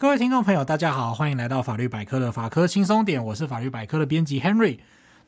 各位听众朋友，大家好，欢迎来到法律百科的法科轻松点，我是法律百科的编辑 Henry。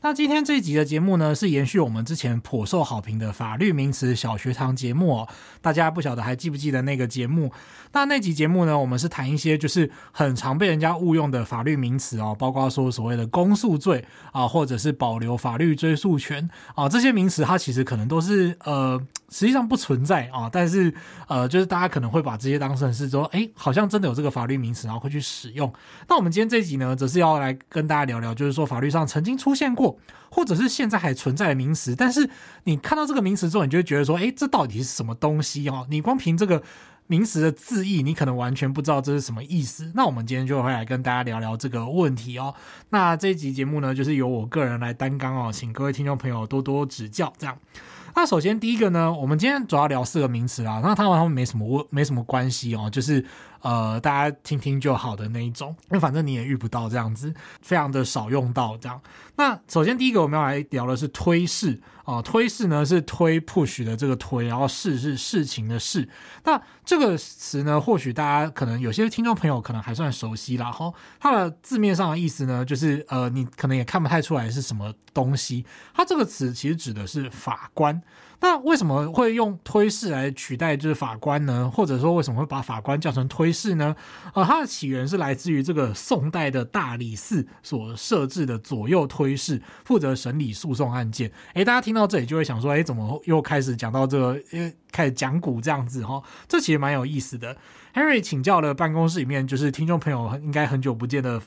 那今天这一集的节目呢，是延续我们之前颇受好评的法律名词小学堂节目哦。大家不晓得还记不记得那个节目？那那集节目呢，我们是谈一些就是很常被人家误用的法律名词哦，包括说所谓的公诉罪啊，或者是保留法律追诉权啊，这些名词它其实可能都是呃。实际上不存在啊，但是呃，就是大家可能会把这些当成是说，哎，好像真的有这个法律名词，然后会去使用。那我们今天这一集呢，则是要来跟大家聊聊，就是说法律上曾经出现过，或者是现在还存在的名词，但是你看到这个名词之后，你就会觉得说，哎，这到底是什么东西哦？你光凭这个名词的字义，你可能完全不知道这是什么意思。那我们今天就会来跟大家聊聊这个问题哦。那这一集节目呢，就是由我个人来担纲哦，请各位听众朋友多多指教，这样。那首先第一个呢，我们今天主要聊四个名词啦，那他们他们没什么没什么关系哦，就是呃大家听听就好的那一种，因为反正你也遇不到这样子，非常的少用到这样。那首先第一个我们要来聊的是推事。啊，推事呢是推 push 的这个推，然后事是事情的事。那这个词呢，或许大家可能有些听众朋友可能还算熟悉啦。哈，它的字面上的意思呢，就是呃，你可能也看不太出来是什么东西。它这个词其实指的是法官。那为什么会用推事来取代就是法官呢？或者说为什么会把法官叫成推事呢？呃，它的起源是来自于这个宋代的大理寺所设置的左右推事，负责审理诉讼案件。诶，大家听到这里就会想说，诶，怎么又开始讲到这个，因为开始讲古这样子哈？这其实蛮有意思的。Henry 请教了办公室里面，就是听众朋友应该很久不见的。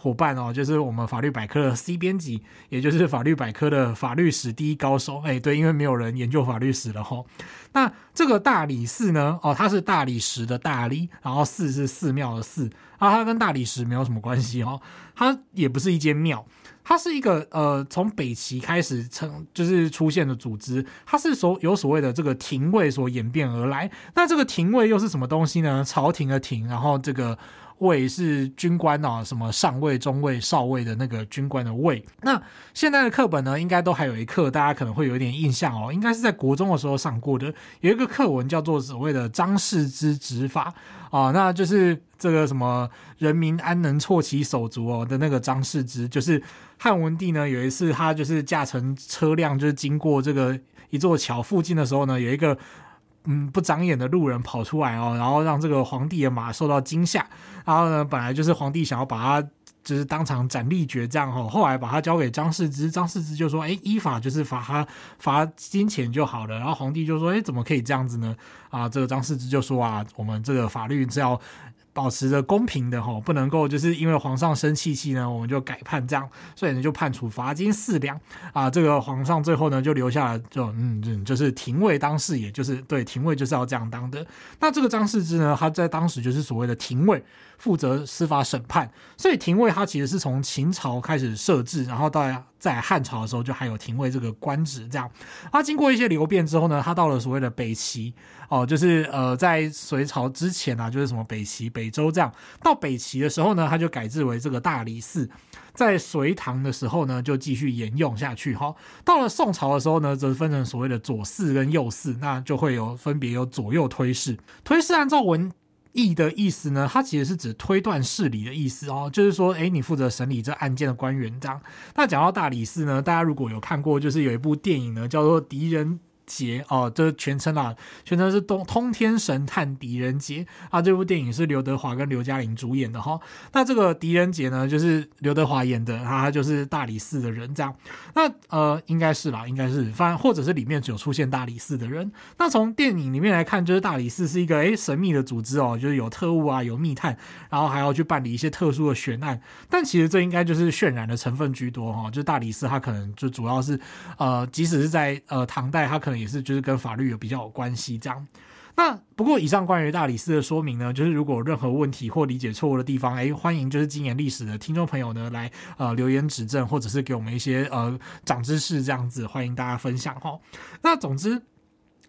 伙伴哦，就是我们法律百科的 C 编辑，也就是法律百科的法律史第一高手。哎，对，因为没有人研究法律史了哈。那这个大理寺呢？哦，它是大理石的大理，然后寺是寺庙的寺啊，它跟大理石没有什么关系哦。它也不是一间庙，它是一个呃，从北齐开始成就是出现的组织，它是所有所谓的这个廷尉所演变而来。那这个廷尉又是什么东西呢？朝廷的廷，然后这个。尉是军官啊，什么上尉、中尉、少尉的那个军官的尉。那现在的课本呢，应该都还有一课，大家可能会有点印象哦，应该是在国中的时候上过的，有一个课文叫做所谓的张氏之执法啊，那就是这个什么人民安能错其手足哦的那个张氏之，就是汉文帝呢有一次他就是驾乘车辆就是经过这个一座桥附近的时候呢，有一个。嗯，不长眼的路人跑出来哦，然后让这个皇帝的马受到惊吓。然后呢，本来就是皇帝想要把他就是当场斩立决这样哦，后来把他交给张世之，张世之就说：“哎，依法就是罚他罚金钱就好了。”然后皇帝就说：“哎，怎么可以这样子呢？”啊，这个张世之就说：“啊，我们这个法律是要。”保持着公平的哈，不能够就是因为皇上生气气呢，我们就改判这样，所以呢就判处罚金四两啊。这个皇上最后呢就留下了就嗯嗯，就是廷尉当事，也就是对廷尉就是要这样当的。那这个张世之呢，他在当时就是所谓的廷尉，负责司法审判。所以廷尉他其实是从秦朝开始设置，然后到在汉朝的时候就还有廷尉这个官职这样。他经过一些流变之后呢，他到了所谓的北齐。哦，就是呃，在隋朝之前啊，就是什么北齐、北周这样。到北齐的时候呢，他就改制为这个大理寺。在隋唐的时候呢，就继续沿用下去。哈，到了宋朝的时候呢，则分成所谓的左寺跟右寺，那就会有分别有左右推事。推事按照文议的意思呢，它其实是指推断事理的意思哦，就是说，诶，你负责审理这案件的官员这样。那讲到大理寺呢，大家如果有看过，就是有一部电影呢，叫做《敌人杰哦，这全称啊，全称是《通通天神探狄仁杰》啊。这部电影是刘德华跟刘嘉玲主演的哈。那这个狄仁杰呢，就是刘德华演的，他就是大理寺的人这样。那呃，应该是啦，应该是，反正或者是里面只有出现大理寺的人。那从电影里面来看，就是大理寺是一个诶神秘的组织哦，就是有特务啊，有密探，然后还要去办理一些特殊的悬案。但其实这应该就是渲染的成分居多哈。就大理寺它可能就主要是呃，即使是在呃唐代，它可能。也是，就是跟法律有比较有关系这样。那不过以上关于大理寺的说明呢，就是如果有任何问题或理解错误的地方，哎，欢迎就是精研历史的听众朋友呢来呃留言指正，或者是给我们一些呃长知识这样子，欢迎大家分享哈。那总之，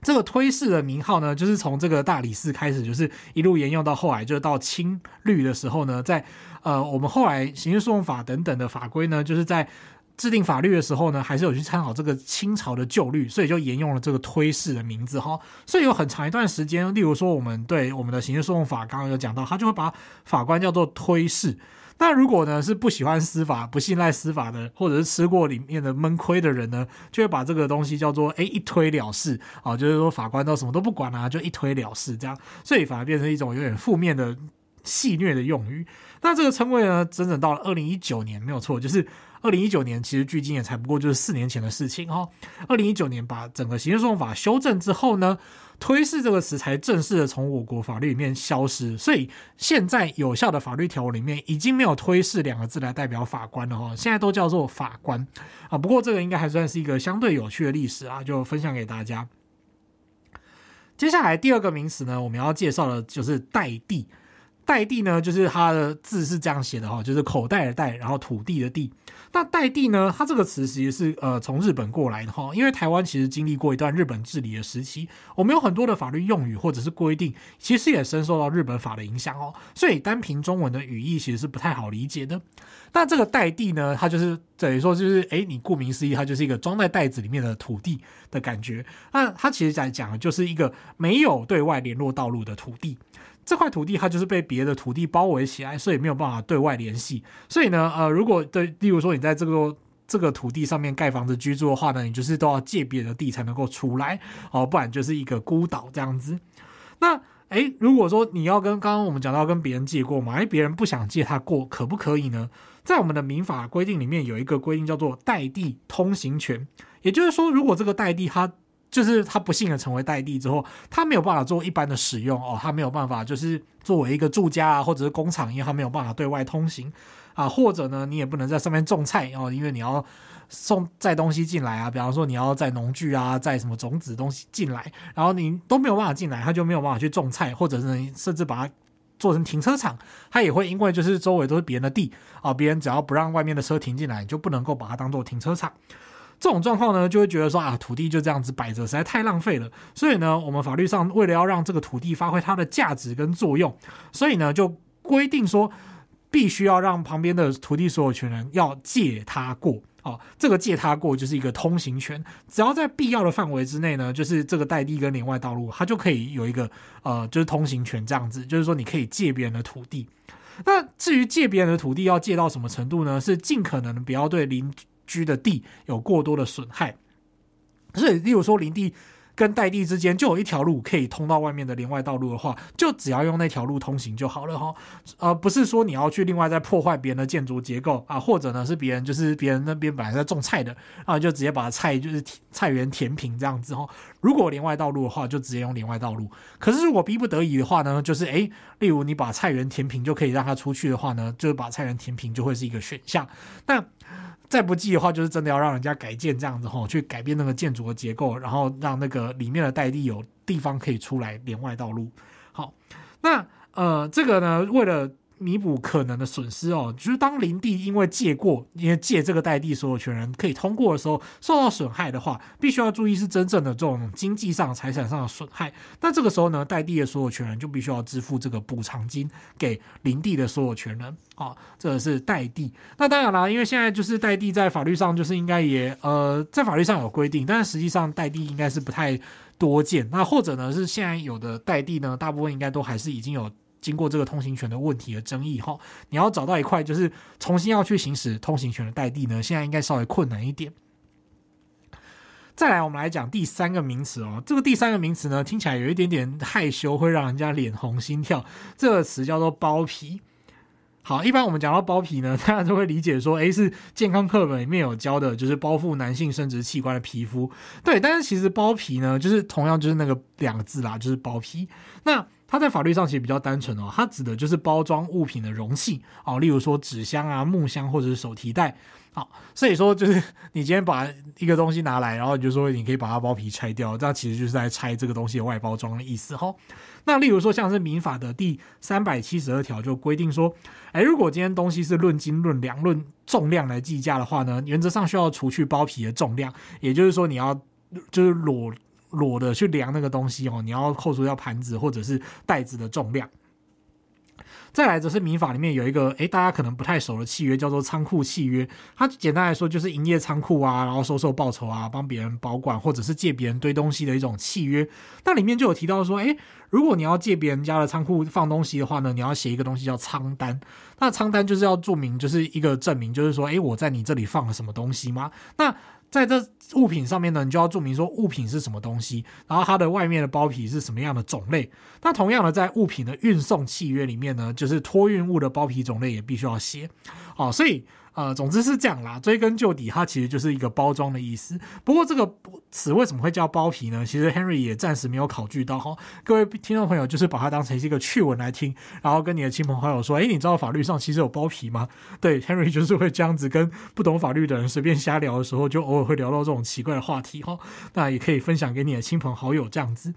这个推事的名号呢，就是从这个大理寺开始，就是一路沿用到后来，就是到清律的时候呢，在呃我们后来刑事诉讼法等等的法规呢，就是在。制定法律的时候呢，还是有去参考这个清朝的旧律，所以就沿用了这个推事的名字哈。所以有很长一段时间，例如说我们对我们的刑事诉讼法刚刚有讲到，他就会把法官叫做推事。那如果呢是不喜欢司法、不信赖司法的，或者是吃过里面的闷亏的人呢，就会把这个东西叫做哎一推了事啊，就是说法官都什么都不管啊，就一推了事这样，所以反而变成一种有点负面的戏谑的用语。那这个称谓呢，整整到了二零一九年没有错，就是。二零一九年其实距今也才不过就是四年前的事情哈。二零一九年把整个刑事诉讼法修正之后呢，推事这个词才正式的从我国法律里面消失。所以现在有效的法律条文里面已经没有推事两个字来代表法官了哈，现在都叫做法官啊。不过这个应该还算是一个相对有趣的历史啊，就分享给大家。接下来第二个名词呢，我们要介绍的就是代地。代地呢，就是它的字是这样写的哈，就是口袋的袋，然后土地的地。那代地呢，它这个词其实是呃从日本过来的哈，因为台湾其实经历过一段日本治理的时期，我们有很多的法律用语或者是规定，其实也深受到日本法的影响哦，所以单凭中文的语义其实是不太好理解的。那这个代地呢，它就是等于说就是诶，你顾名思义，它就是一个装在袋子里面的土地的感觉。那它其实在讲的就是一个没有对外联络道路的土地。这块土地它就是被别的土地包围起来，所以没有办法对外联系。所以呢，呃，如果对，例如说你在这个这个土地上面盖房子居住的话呢，你就是都要借别的地才能够出来哦，不然就是一个孤岛这样子。那诶，如果说你要跟刚刚我们讲到跟别人借过嘛，诶，别人不想借他过，可不可以呢？在我们的民法规定里面有一个规定叫做代地通行权，也就是说，如果这个代地它就是他不幸的成为代地之后，他没有办法做一般的使用哦，他没有办法就是作为一个住家啊，或者是工厂，因为他没有办法对外通行啊，或者呢，你也不能在上面种菜哦，因为你要送载东西进来啊，比方说你要载农具啊，载什么种子东西进来，然后你都没有办法进来，他就没有办法去种菜，或者是甚至把它做成停车场，他也会因为就是周围都是别人的地啊，别人只要不让外面的车停进来，你就不能够把它当做停车场。这种状况呢，就会觉得说啊，土地就这样子摆着，实在太浪费了。所以呢，我们法律上为了要让这个土地发挥它的价值跟作用，所以呢，就规定说，必须要让旁边的土地所有权人要借他过。哦，这个借他过就是一个通行权，只要在必要的范围之内呢，就是这个代地跟连外道路，它就可以有一个呃，就是通行权这样子。就是说，你可以借别人的土地。那至于借别人的土地要借到什么程度呢？是尽可能不要对邻居的地有过多的损害，所以，例如说，林地跟代地之间就有一条路可以通到外面的连外道路的话，就只要用那条路通行就好了哈。呃，不是说你要去另外再破坏别人的建筑结构啊，或者呢是别人就是别人那边本来在种菜的啊，就直接把菜就是菜园填平这样子哈。如果连外道路的话，就直接用连外道路。可是如果逼不得已的话呢，就是诶，例如你把菜园填平就可以让它出去的话呢，就是把菜园填平就会是一个选项。那再不济的话，就是真的要让人家改建这样子吼，去改变那个建筑的结构，然后让那个里面的代地有地方可以出来连外道路。好，那呃，这个呢，为了。弥补可能的损失哦，就是当林地因为借过，因为借这个代地所有权人可以通过的时候，受到损害的话，必须要注意是真正的这种经济上、财产上的损害。那这个时候呢，代地的所有权人就必须要支付这个补偿金给林地的所有权人啊、这个是代地。那当然啦，因为现在就是代地在法律上就是应该也呃，在法律上有规定，但是实际上代地应该是不太多见。那或者呢，是现在有的代地呢，大部分应该都还是已经有。经过这个通行权的问题的争议哈，你要找到一块就是重新要去行使通行权的代地呢，现在应该稍微困难一点。再来，我们来讲第三个名词哦，这个第三个名词呢，听起来有一点点害羞，会让人家脸红心跳。这个词叫做包皮。好，一般我们讲到包皮呢，大家就会理解说，诶，是健康课本里面有教的，就是包覆男性生殖器官的皮肤。对，但是其实包皮呢，就是同样就是那个两个字啦，就是包皮。那它在法律上其实比较单纯哦，它指的就是包装物品的容器哦，例如说纸箱啊、木箱或者是手提袋。好，所以说就是你今天把一个东西拿来，然后你就说你可以把它包皮拆掉，这样其实就是在拆这个东西的外包装的意思哈。那例如说像是民法的第三百七十二条就规定说，哎，如果今天东西是论斤、论两、论重量来计价的话呢，原则上需要除去包皮的重量，也就是说你要就是裸。裸的去量那个东西哦，你要扣除掉盘子或者是袋子的重量。再来则是民法里面有一个，诶，大家可能不太熟的契约，叫做仓库契约。它简单来说就是营业仓库啊，然后收受报酬啊，帮别人保管或者是借别人堆东西的一种契约。那里面就有提到说，诶，如果你要借别人家的仓库放东西的话呢，你要写一个东西叫仓单。那仓单就是要注明，就是一个证明，就是说，诶，我在你这里放了什么东西吗？那在这物品上面呢，你就要注明说物品是什么东西，然后它的外面的包皮是什么样的种类。那同样的，在物品的运送契约里面呢，就是托运物的包皮种类也必须要写。好，所以。呃，总之是这样啦。追根究底，它其实就是一个包装的意思。不过这个词为什么会叫包皮呢？其实 Henry 也暂时没有考据到哈。各位听众朋友，就是把它当成是一个趣闻来听，然后跟你的亲朋好友说：“诶，你知道法律上其实有包皮吗？”对，Henry 就是会这样子跟不懂法律的人随便瞎聊的时候，就偶尔会聊到这种奇怪的话题哈。那也可以分享给你的亲朋好友这样子。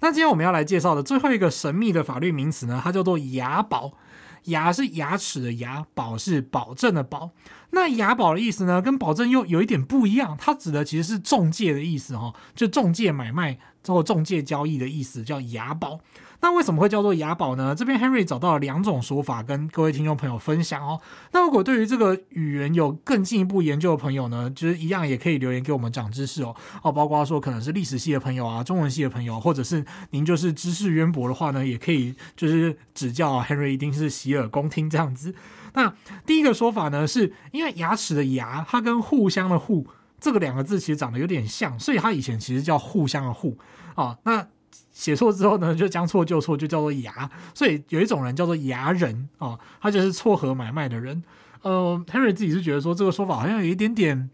那今天我们要来介绍的最后一个神秘的法律名词呢，它叫做雅保。牙是牙齿的牙，保是保证的保。那牙保的意思呢，跟保证又有一点不一样。它指的其实是中介的意思哈，就中介买卖之后中介交易的意思，叫牙保。那为什么会叫做雅宝呢？这边 Henry 找到了两种说法，跟各位听众朋友分享哦。那如果对于这个语言有更进一步研究的朋友呢，就是一样也可以留言给我们长知识哦。哦，包括说可能是历史系的朋友啊，中文系的朋友，或者是您就是知识渊博的话呢，也可以就是指教啊。Henry 一定是洗耳恭听这样子。那第一个说法呢，是因为牙齿的牙，它跟互相的互这个两个字其实长得有点像，所以它以前其实叫互相的互啊。那写错之后呢，就将错就错，就叫做牙。所以有一种人叫做牙人啊，他就是撮合买卖的人。呃，Henry 自己是觉得说这个说法好像有一点点，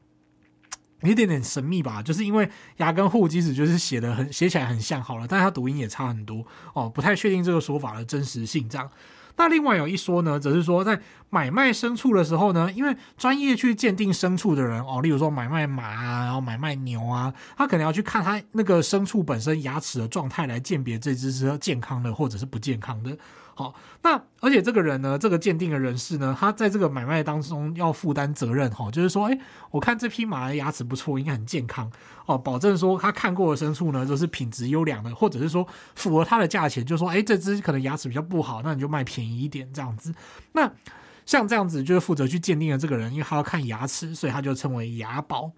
一点点神秘吧，就是因为牙跟户即使就是写的很写起来很像好了，但是它读音也差很多哦，不太确定这个说法的真实性这样。那另外有一说呢，则是说在买卖牲畜的时候呢，因为专业去鉴定牲畜的人哦，例如说买卖马啊，然后买卖牛啊，他可能要去看他那个牲畜本身牙齿的状态来鉴别这只是健康的或者是不健康的。好，那而且这个人呢，这个鉴定的人士呢，他在这个买卖当中要负担责任哈，就是说，诶，我看这匹马的牙齿不错，应该很健康哦，保证说他看过的牲畜呢都是品质优良的，或者是说符合他的价钱，就说，诶，这只可能牙齿比较不好，那你就卖便宜一点这样子。那像这样子就是负责去鉴定的这个人，因为他要看牙齿，所以他就称为雅保。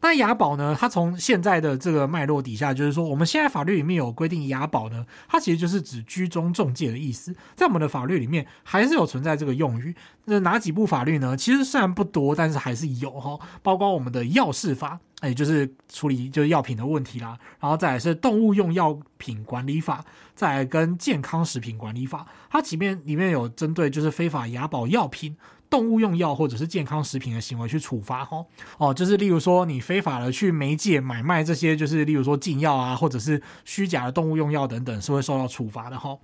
那雅宝呢？它从现在的这个脉络底下，就是说，我们现在法律里面有规定雅宝呢，它其实就是指居中中介的意思。在我们的法律里面，还是有存在这个用语。那哪几部法律呢？其实虽然不多，但是还是有哈。包括我们的药事法，也就是处理就是药品的问题啦。然后再来是动物用药品管理法，再来跟健康食品管理法，它里面里面有针对就是非法雅保药品。动物用药或者是健康食品的行为去处罚哈哦，就是例如说你非法的去媒介买卖这些，就是例如说禁药啊，或者是虚假的动物用药等等，是会受到处罚的哈。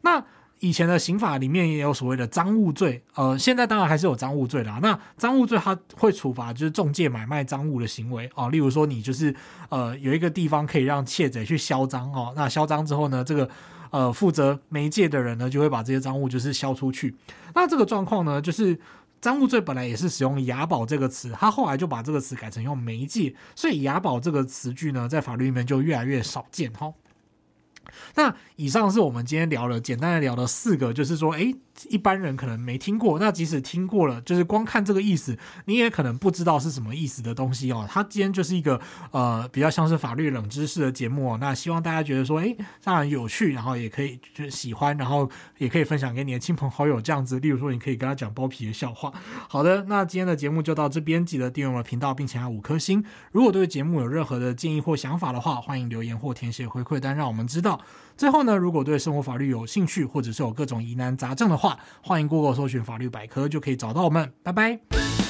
那以前的刑法里面也有所谓的赃物罪，呃，现在当然还是有赃物罪啦。那赃物罪它会处罚就是中介买卖赃物的行为哦，例如说你就是呃有一个地方可以让窃贼去销赃哦，那销赃之后呢，这个。呃，负责媒介的人呢，就会把这些赃物就是销出去。那这个状况呢，就是赃物罪本来也是使用雅宝这个词，他后来就把这个词改成用媒介，所以雅宝这个词句呢，在法律里面就越来越少见哈。那以上是我们今天聊了，简单的聊了四个，就是说，诶，一般人可能没听过，那即使听过了，就是光看这个意思，你也可能不知道是什么意思的东西哦。它今天就是一个呃比较像是法律冷知识的节目哦。那希望大家觉得说，诶，当然有趣，然后也可以就喜欢，然后也可以分享给你的亲朋好友这样子。例如说，你可以跟他讲包皮的笑话。好的，那今天的节目就到这边，记得订阅我的频道，并且按五颗星。如果对节目有任何的建议或想法的话，欢迎留言或填写回馈单，让我们知道最后呢，如果对生活法律有兴趣，或者是有各种疑难杂症的话，欢迎 Google 搜寻法律百科，就可以找到我们。拜拜。